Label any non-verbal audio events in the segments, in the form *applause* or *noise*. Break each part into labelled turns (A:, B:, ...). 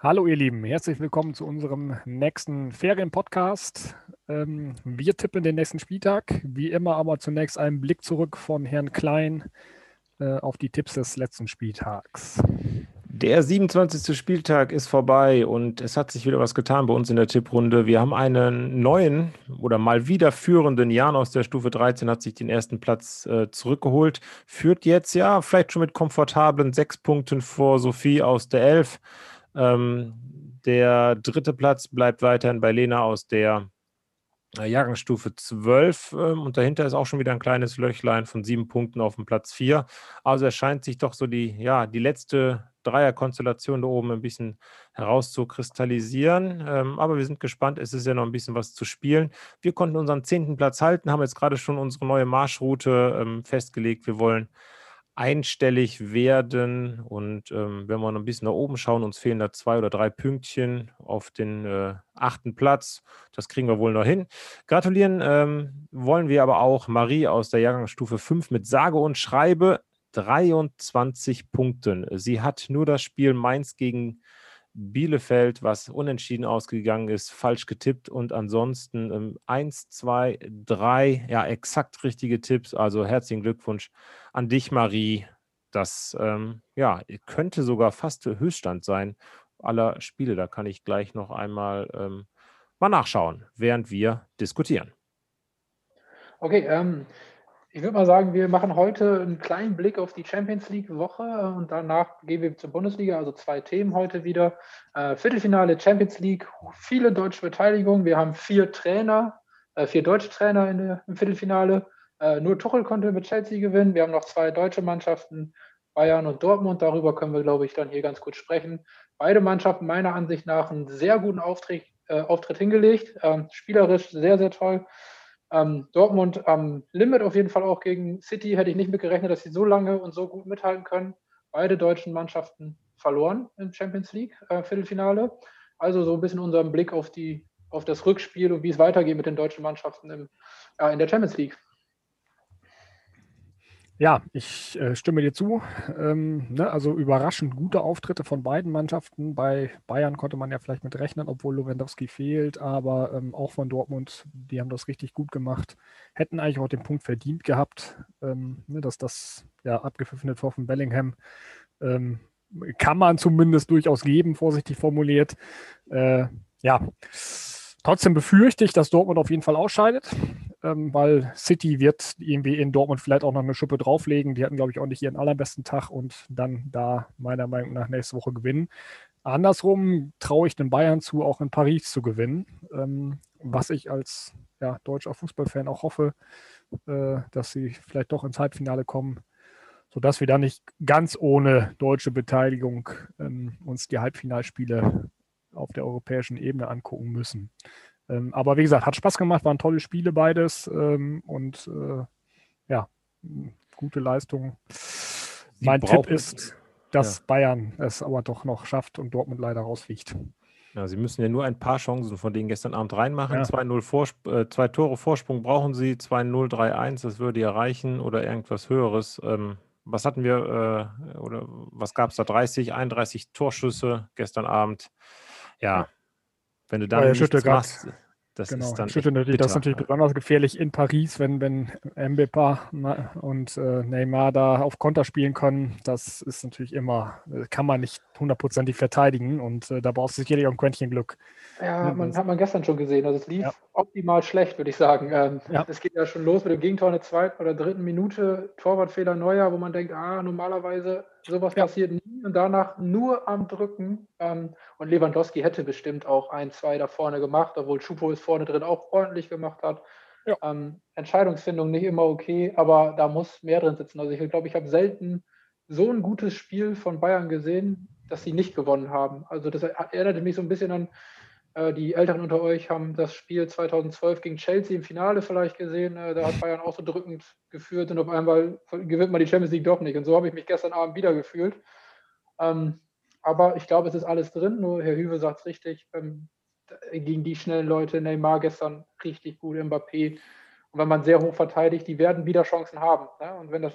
A: Hallo ihr Lieben, herzlich willkommen zu unserem nächsten Ferienpodcast. Ähm, wir tippen den nächsten Spieltag, wie immer aber zunächst einen Blick zurück von Herrn Klein äh, auf die Tipps des letzten Spieltags.
B: Der 27. Spieltag ist vorbei und es hat sich wieder was getan bei uns in der Tipprunde. Wir haben einen neuen oder mal wieder führenden Jan aus der Stufe 13 hat sich den ersten Platz äh, zurückgeholt. Führt jetzt ja vielleicht schon mit komfortablen sechs Punkten vor Sophie aus der 11. Ähm, der dritte Platz bleibt weiterhin bei Lena aus der äh, Jahrgangsstufe 12 ähm, und dahinter ist auch schon wieder ein kleines Löchlein von sieben Punkten auf dem Platz 4. Also es scheint sich doch so die, ja, die letzte Dreierkonstellation da oben ein bisschen herauszukristallisieren. Ähm, aber wir sind gespannt, es ist ja noch ein bisschen was zu spielen. Wir konnten unseren zehnten Platz halten, haben jetzt gerade schon unsere neue Marschroute ähm, festgelegt. Wir wollen einstellig werden. Und ähm, wenn wir noch ein bisschen nach oben schauen, uns fehlen da zwei oder drei Pünktchen auf den äh, achten Platz. Das kriegen wir wohl noch hin. Gratulieren ähm, wollen wir aber auch Marie aus der Jahrgangsstufe 5 mit sage und schreibe 23 Punkten. Sie hat nur das Spiel Mainz gegen Bielefeld, was unentschieden ausgegangen ist, falsch getippt und ansonsten ähm, eins, zwei, drei, ja, exakt richtige Tipps. Also herzlichen Glückwunsch an dich, Marie. Das ähm, ja, könnte sogar fast Höchststand sein aller Spiele. Da kann ich gleich noch einmal ähm, mal nachschauen, während wir diskutieren.
C: Okay, ähm, ich würde mal sagen, wir machen heute einen kleinen Blick auf die Champions League-Woche und danach gehen wir zur Bundesliga, also zwei Themen heute wieder. Äh, Viertelfinale Champions League, viele deutsche Beteiligung. Wir haben vier Trainer, äh, vier deutsche Trainer in der, im Viertelfinale. Äh, nur Tuchel konnte mit Chelsea gewinnen. Wir haben noch zwei deutsche Mannschaften, Bayern und Dortmund. Darüber können wir, glaube ich, dann hier ganz kurz sprechen. Beide Mannschaften meiner Ansicht nach einen sehr guten Auftritt, äh, Auftritt hingelegt. Ähm, spielerisch sehr, sehr toll. Ähm, Dortmund am Limit auf jeden Fall auch gegen City. Hätte ich nicht mit gerechnet, dass sie so lange und so gut mithalten können. Beide deutschen Mannschaften verloren im Champions League äh, Viertelfinale. Also so ein bisschen unseren Blick auf, die, auf das Rückspiel und wie es weitergeht mit den deutschen Mannschaften im, äh, in der Champions League.
A: Ja, ich äh, stimme dir zu. Ähm, ne, also überraschend gute Auftritte von beiden Mannschaften. Bei Bayern konnte man ja vielleicht mit rechnen, obwohl Lewandowski fehlt, aber ähm, auch von Dortmund, die haben das richtig gut gemacht. Hätten eigentlich auch den Punkt verdient gehabt, ähm, ne, dass das ja abgepfiffene Tor von Bellingham ähm, kann man zumindest durchaus geben, vorsichtig formuliert. Äh, ja, trotzdem befürchte ich, dass Dortmund auf jeden Fall ausscheidet ähm, weil City wird irgendwie in Dortmund vielleicht auch noch eine Schuppe drauflegen. Die hatten, glaube ich, auch nicht ihren allerbesten Tag und dann da meiner Meinung nach nächste Woche gewinnen. Andersrum traue ich den Bayern zu, auch in Paris zu gewinnen, ähm, was ich als ja, deutscher Fußballfan auch hoffe, äh, dass sie vielleicht doch ins Halbfinale kommen, sodass wir da nicht ganz ohne deutsche Beteiligung ähm, uns die Halbfinalspiele auf der europäischen Ebene angucken müssen. Ähm, aber wie gesagt, hat Spaß gemacht, waren tolle Spiele beides ähm, und äh, ja, gute Leistung. Sie mein Tipp ist, dass ja. Bayern es aber doch noch schafft und Dortmund leider rausfliegt.
B: Ja, sie müssen ja nur ein paar Chancen von denen gestern Abend reinmachen. Ja. 2-0 äh, zwei Tore Vorsprung brauchen sie, 2-0, 3-1, das würde ja reichen oder irgendwas Höheres. Ähm, was hatten wir, äh, oder was gab es da? 30, 31 Torschüsse gestern Abend. Ja, wenn du dann
A: ja, nichts machst, das genau. ist dann natürlich, das ist natürlich besonders gefährlich in Paris, wenn, wenn Mbappé und äh, Neymar da auf Konter spielen können. Das ist natürlich immer, äh, kann man nicht hundertprozentig verteidigen und äh, da brauchst du sicherlich auch ein Quäntchen Glück.
C: Ja, man, hat man gestern schon gesehen. Also es lief ja. optimal schlecht, würde ich sagen. Ähm, ja. Es geht ja schon los mit dem Gegentor in der zweiten oder dritten Minute, Torwartfehler neuer, wo man denkt, ah, normalerweise sowas ja. passiert nie und danach nur am Drücken. Ähm, und Lewandowski hätte bestimmt auch ein, zwei da vorne gemacht, obwohl Schupo es vorne drin auch ordentlich gemacht hat. Ja. Ähm, Entscheidungsfindung nicht immer okay, aber da muss mehr drin sitzen. Also ich glaube, ich habe selten so ein gutes Spiel von Bayern gesehen, dass sie nicht gewonnen haben. Also das erinnerte mich so ein bisschen an die Älteren unter euch haben das Spiel 2012 gegen Chelsea im Finale vielleicht gesehen. Äh, da hat *laughs* Bayern auch so drückend geführt und auf einmal gewinnt man die Champions League doch nicht. Und so habe ich mich gestern Abend wieder gefühlt. Ähm, aber ich glaube, es ist alles drin. Nur Herr Hüwe sagt es richtig. Ähm, gegen die schnellen Leute, Neymar gestern richtig gut, Mbappé. Und wenn man sehr hoch verteidigt, die werden wieder Chancen haben. Ne? Und wenn das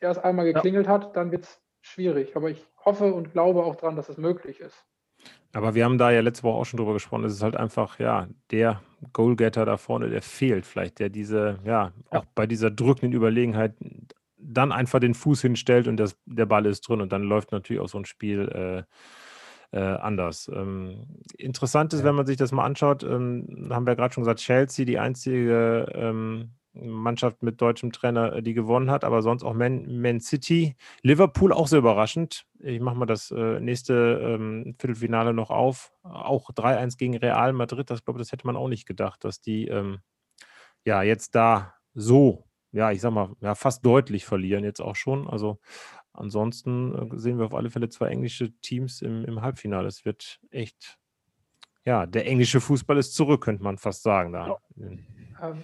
C: erst einmal geklingelt ja. hat, dann wird es schwierig. Aber ich hoffe und glaube auch daran, dass es möglich ist.
B: Aber wir haben da ja letzte Woche auch schon drüber gesprochen. Es ist halt einfach, ja, der Goalgetter da vorne, der fehlt vielleicht, der diese, ja, auch bei dieser drückenden Überlegenheit dann einfach den Fuß hinstellt und das, der Ball ist drin und dann läuft natürlich auch so ein Spiel äh, äh, anders. Ähm, interessant ist, ja. wenn man sich das mal anschaut, ähm, haben wir gerade schon gesagt, Chelsea, die einzige ähm, Mannschaft mit deutschem Trainer, äh, die gewonnen hat, aber sonst auch Man, Man City. Liverpool auch sehr überraschend. Ich mache mal das äh, nächste ähm, Viertelfinale noch auf. Auch 3-1 gegen Real Madrid. Das glaube das hätte man auch nicht gedacht, dass die ähm, ja jetzt da so, ja, ich sag mal, ja, fast deutlich verlieren jetzt auch schon. Also ansonsten äh, sehen wir auf alle Fälle zwei englische Teams im, im Halbfinale. Es wird echt, ja, der englische Fußball ist zurück, könnte man fast sagen. Da. Ja.
C: Ähm,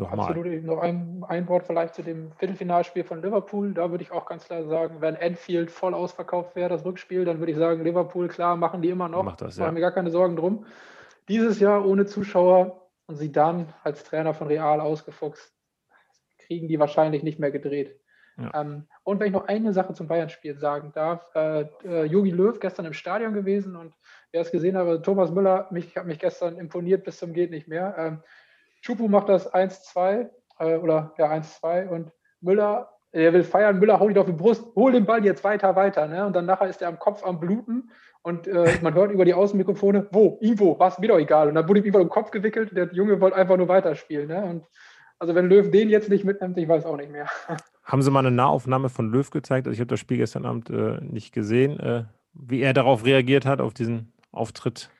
C: Nochmal. Absolut. Noch ein, ein Wort vielleicht zu dem Viertelfinalspiel von Liverpool. Da würde ich auch ganz klar sagen, wenn Enfield voll ausverkauft wäre, das Rückspiel, dann würde ich sagen, Liverpool, klar, machen die immer noch. Macht das, ja. Machen mir gar keine Sorgen drum. Dieses Jahr ohne Zuschauer und sie dann als Trainer von Real ausgefuchst, kriegen die wahrscheinlich nicht mehr gedreht. Ja. Ähm, und wenn ich noch eine Sache zum Bayern-Spiel sagen darf, äh, äh, Jogi Löw gestern im Stadion gewesen und wer es gesehen hat, Thomas Müller, mich hat mich gestern imponiert bis zum geht nicht mehr. Ähm, Chupu macht das 1-2 äh, oder ja 1-2 und Müller, er will feiern, Müller haut ihn auf die Brust, hol den Ball jetzt weiter, weiter. Ne? Und dann nachher ist er am Kopf am Bluten und äh, *laughs* man hört über die Außenmikrofone, wo, Ivo, was, mir doch egal. Und dann wurde ihm über den Kopf gewickelt, der Junge wollte einfach nur weiterspielen. Ne? Und also wenn Löw den jetzt nicht mitnimmt, ich weiß auch nicht mehr. *laughs*
B: Haben Sie mal eine Nahaufnahme von Löw gezeigt? Also ich habe das Spiel gestern Abend äh, nicht gesehen, äh, wie er darauf reagiert hat, auf diesen Auftritt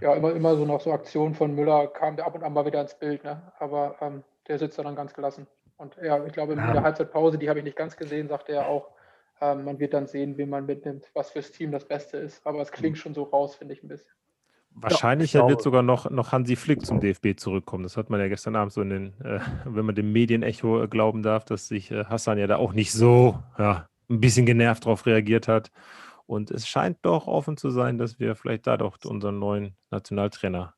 C: ja, immer, immer so nach so Aktionen von Müller kam der ab und an mal wieder ins Bild, ne? aber ähm, der sitzt da dann ganz gelassen. Und ja, ich glaube, in ja. der Halbzeitpause, die habe ich nicht ganz gesehen, sagte er auch, ähm, man wird dann sehen, wen man mitnimmt, was fürs Team das Beste ist. Aber es klingt mhm. schon so raus, finde ich ein bisschen.
B: Wahrscheinlich ja, wird sogar noch, noch Hansi Flick zum DFB zurückkommen. Das hat man ja gestern Abend so in den, äh, wenn man dem Medienecho äh, glauben darf, dass sich äh, Hassan ja da auch nicht so ja, ein bisschen genervt darauf reagiert hat. Und es scheint doch offen zu sein, dass wir vielleicht da doch unseren neuen Nationaltrainer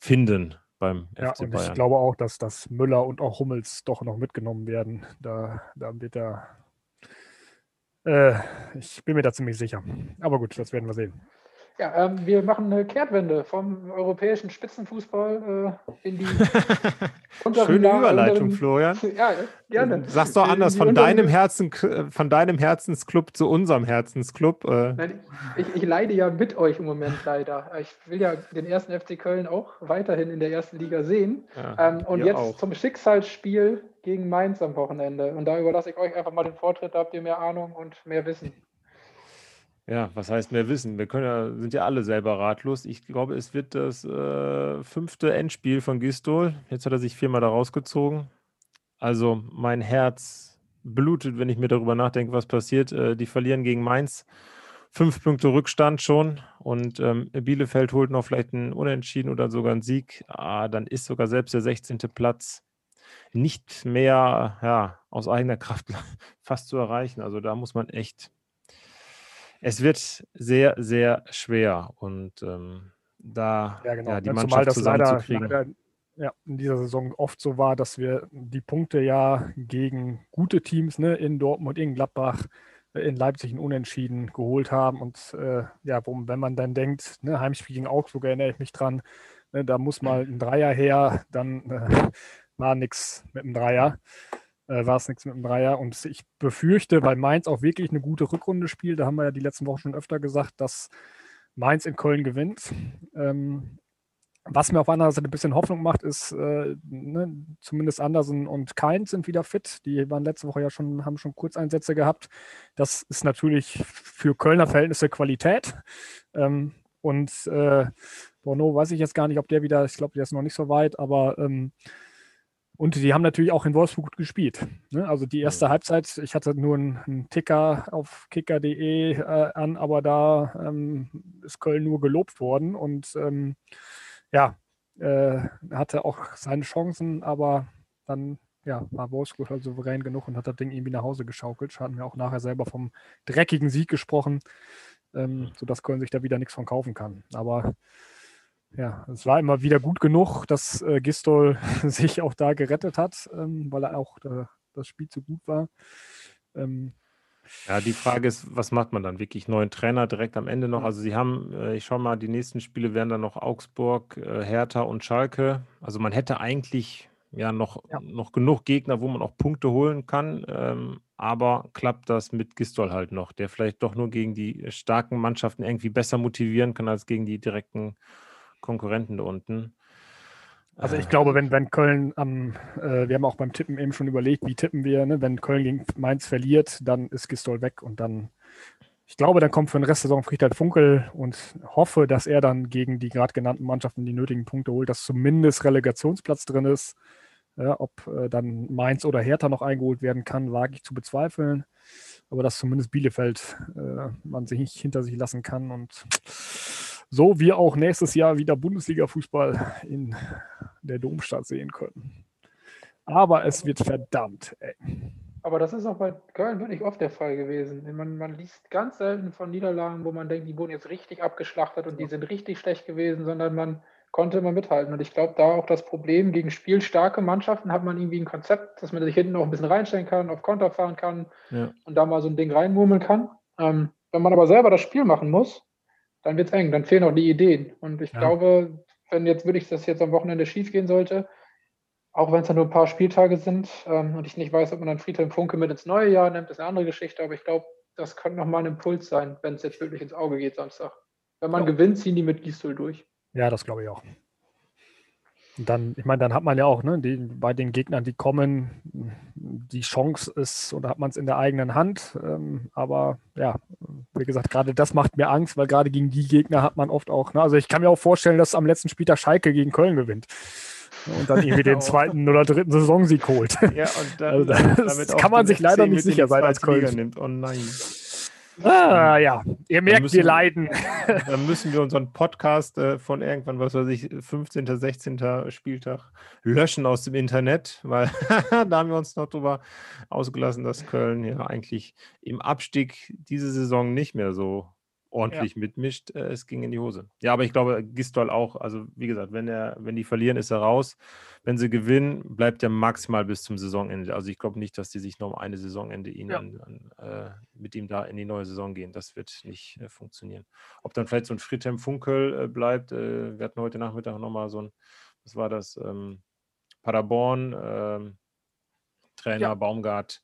B: finden beim
A: ja, FC Bayern. Und ich glaube auch, dass, dass Müller und auch Hummels doch noch mitgenommen werden. Da, da wird er. Äh, ich bin mir da ziemlich sicher. Aber gut, das werden wir sehen.
C: Ja, ähm, wir machen eine Kehrtwende vom europäischen Spitzenfußball äh, in die *laughs*
B: Schöne Überleitung, unteren, Florian. *laughs* Ja, gerne. Sagst doch anders, von deinem, Herzen, von deinem Herzensclub zu unserem Herzensclub. Äh.
C: Nein, ich, ich, leide ja mit euch im Moment leider. Ich will ja den ersten FC Köln auch weiterhin in der ersten Liga sehen. Ja, ähm, und jetzt auch. zum Schicksalsspiel gegen Mainz am Wochenende. Und da überlasse ich euch einfach mal den Vortritt, da habt ihr mehr Ahnung und mehr Wissen.
B: Ja, was heißt mehr Wissen? Wir können ja, sind ja alle selber ratlos. Ich glaube, es wird das äh, fünfte Endspiel von Gistol. Jetzt hat er sich viermal da rausgezogen. Also mein Herz blutet, wenn ich mir darüber nachdenke, was passiert. Äh, die verlieren gegen Mainz. Fünf Punkte Rückstand schon und ähm, Bielefeld holt noch vielleicht einen Unentschieden oder sogar einen Sieg. Ah, dann ist sogar selbst der 16. Platz nicht mehr ja, aus eigener Kraft *laughs* fast zu erreichen. Also da muss man echt es wird sehr, sehr schwer und ähm, da ja, genau. ja, die Mannschaft Zumal das zusammenzukriegen. Leider, leider,
A: ja, in dieser Saison oft so war, dass wir die Punkte ja gegen gute Teams ne, in Dortmund, in Gladbach, äh, in Leipzig ein Unentschieden geholt haben. Und äh, ja, wo, wenn man dann denkt, ne, Heimspiel gegen Augsburg erinnere ich mich dran, ne, da muss mal ein Dreier her, dann äh, *laughs* war nichts mit einem Dreier äh, war es nichts mit dem Dreier. Und ich befürchte, weil Mainz auch wirklich eine gute Rückrunde spielt, da haben wir ja die letzten Wochen schon öfter gesagt, dass Mainz in Köln gewinnt. Ähm, was mir auf einer Seite ein bisschen Hoffnung macht, ist, äh, ne, zumindest Andersen und Keins sind wieder fit. Die waren letzte Woche ja schon, haben schon Kurzeinsätze gehabt. Das ist natürlich für Kölner Verhältnisse Qualität. Ähm, und äh, Bono weiß ich jetzt gar nicht, ob der wieder, ich glaube, der ist noch nicht so weit, aber ähm, und die haben natürlich auch in Wolfsburg gut gespielt. Ne? Also die erste Halbzeit, ich hatte nur einen, einen Ticker auf kicker.de äh, an, aber da ähm, ist Köln nur gelobt worden und ähm, ja, äh, hatte auch seine Chancen, aber dann ja, war Wolfsburg halt souverän genug und hat das Ding irgendwie nach Hause geschaukelt. Hatten wir auch nachher selber vom dreckigen Sieg gesprochen, ähm, sodass Köln sich da wieder nichts von kaufen kann. Aber ja, es war immer wieder gut genug, dass äh, Gistol *laughs* sich auch da gerettet hat, ähm, weil er auch äh, das Spiel zu gut war. Ähm,
B: Ja, die Frage ist, was macht man dann wirklich? Neuen Trainer direkt am Ende noch? Also sie haben, äh, ich schaue mal, die nächsten Spiele wären dann noch Augsburg, äh, Hertha und Schalke. Also man hätte eigentlich ja noch, ja. noch genug Gegner, wo man auch Punkte holen kann. Ähm, aber klappt das mit Gistol halt noch, der vielleicht doch nur gegen die starken Mannschaften irgendwie besser motivieren kann als gegen die direkten Konkurrenten da unten.
A: Also ich glaube, wenn, wenn Köln am, äh, wir haben auch beim Tippen eben schon überlegt, wie tippen wir, ne? wenn Köln gegen Mainz verliert, dann ist Gistol weg und dann, ich glaube, dann kommt für den Rest der Saison Friedhelm Funkel und hoffe, dass er dann gegen die gerade genannten Mannschaften die nötigen Punkte holt, dass zumindest Relegationsplatz drin ist. Ja, ob äh, dann Mainz oder Hertha noch eingeholt werden kann, wage ich zu bezweifeln. Aber dass zumindest Bielefeld äh, man sich nicht hinter sich lassen kann und so wir auch nächstes Jahr wieder Bundesliga-Fußball in der Domstadt sehen können. Aber es wird verdammt ey.
C: Aber das ist auch bei Köln wirklich oft der Fall gewesen. Man, man liest ganz selten von Niederlagen, wo man denkt, die wurden jetzt richtig abgeschlachtet und die sind richtig schlecht gewesen, sondern man konnte immer mithalten. Und ich glaube, da auch das Problem gegen spielstarke Mannschaften hat man irgendwie ein Konzept, dass man sich hinten auch ein bisschen reinstellen kann, auf Konter fahren kann ja. und da mal so ein Ding reinmurmeln kann. Ähm, wenn man aber selber das Spiel machen muss, dann wird es eng, dann fehlen auch die Ideen. Und ich ja. glaube, wenn jetzt wirklich das jetzt am Wochenende schief gehen sollte, auch wenn es dann nur ein paar Spieltage sind ähm, und ich nicht weiß, ob man dann Friedhelm Funke mit ins neue Jahr nimmt, ist eine andere Geschichte, aber ich glaube, das könnte nochmal ein Impuls sein, wenn es jetzt wirklich ins Auge geht Samstag. Wenn man ja. gewinnt, ziehen die mit Gistul durch.
A: Ja, das glaube ich auch. Und dann, ich meine, dann hat man ja auch, ne, die, bei den Gegnern, die kommen, die Chance ist, oder hat man es in der eigenen Hand. Ähm, aber ja, wie gesagt, gerade das macht mir Angst, weil gerade gegen die Gegner hat man oft auch, ne, also ich kann mir auch vorstellen, dass am letzten Spieltag Schalke gegen Köln gewinnt. Und dann irgendwie den *laughs* zweiten oder dritten Saisonsieg holt. Ja, und dann, also das kann man sich leider nicht sicher sein als Köln. Nimmt. Oh nein. Ah, ja, ihr merkt, müssen, wir leiden. *laughs*
B: Dann müssen wir unseren Podcast äh, von irgendwann, was weiß ich, 15., 16. Spieltag löschen aus dem Internet, weil *laughs* da haben wir uns noch drüber ausgelassen, dass Köln ja eigentlich im Abstieg diese Saison nicht mehr so ordentlich ja. mitmischt, äh, es ging in die Hose. Ja, aber ich glaube, Gistol auch, also wie gesagt, wenn er, wenn die verlieren, ist er raus. Wenn sie gewinnen, bleibt er maximal bis zum Saisonende. Also ich glaube nicht, dass die sich noch um eine Saisonende ihn ja. an, an, äh, mit ihm da in die neue Saison gehen. Das wird nicht äh, funktionieren. Ob dann vielleicht so ein Friedhelm Funkel äh, bleibt, äh, wir hatten heute Nachmittag nochmal so ein, was war das, ähm, Paderborn, ähm, Trainer ja. Baumgart,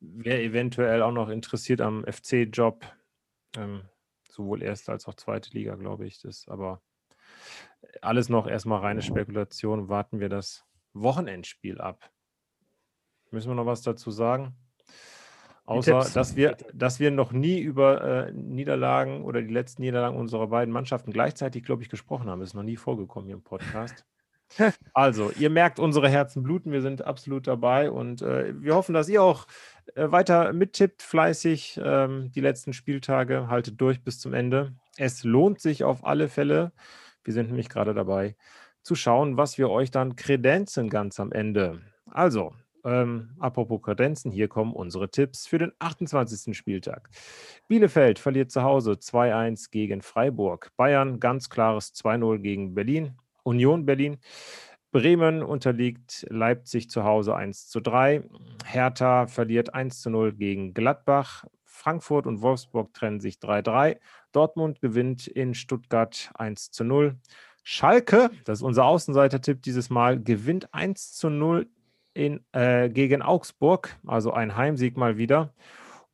B: wäre eventuell auch noch interessiert am FC-Job. Ähm, sowohl erste als auch zweite Liga, glaube ich. Das aber alles noch erstmal reine Spekulation. Warten wir das Wochenendspiel ab. Müssen wir noch was dazu sagen? Außer, dass wir, dass wir noch nie über äh, Niederlagen oder die letzten Niederlagen unserer beiden Mannschaften gleichzeitig, glaube ich, gesprochen haben. Das ist noch nie vorgekommen hier im Podcast. Also, ihr merkt, unsere Herzen bluten. Wir sind absolut dabei und äh, wir hoffen, dass ihr auch äh, weiter mittippt, fleißig ähm, die letzten Spieltage. Haltet durch bis zum Ende. Es lohnt sich auf alle Fälle. Wir sind nämlich gerade dabei zu schauen, was wir euch dann kredenzen ganz am Ende. Also, ähm, apropos Kredenzen, hier kommen unsere Tipps für den 28. Spieltag. Bielefeld verliert zu Hause 2-1 gegen Freiburg. Bayern ganz klares 2-0 gegen Berlin. Union Berlin. Bremen unterliegt Leipzig zu Hause 1 zu 3. Hertha verliert 1 zu 0 gegen Gladbach. Frankfurt und Wolfsburg trennen sich 3-3. Dortmund gewinnt in Stuttgart 1 zu 0. Schalke, das ist unser Außenseiter-Tipp dieses Mal, gewinnt 1 zu 0 in, äh, gegen Augsburg, also ein Heimsieg mal wieder.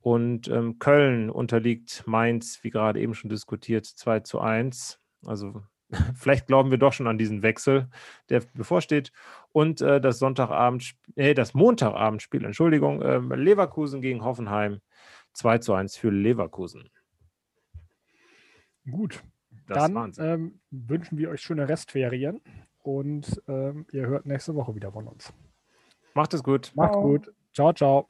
B: Und ähm, Köln unterliegt Mainz, wie gerade eben schon diskutiert, 2 zu 1. Also *laughs* Vielleicht glauben wir doch schon an diesen Wechsel, der bevorsteht. Und äh, das Sonntagabend, äh, das Montagabendspiel, Entschuldigung, äh, Leverkusen gegen Hoffenheim 2 zu 1 für Leverkusen.
A: Gut. Das Dann ähm, wünschen wir euch schöne Restferien und ähm, ihr hört nächste Woche wieder von uns.
B: Macht es gut.
A: Macht gut. Ciao, ciao.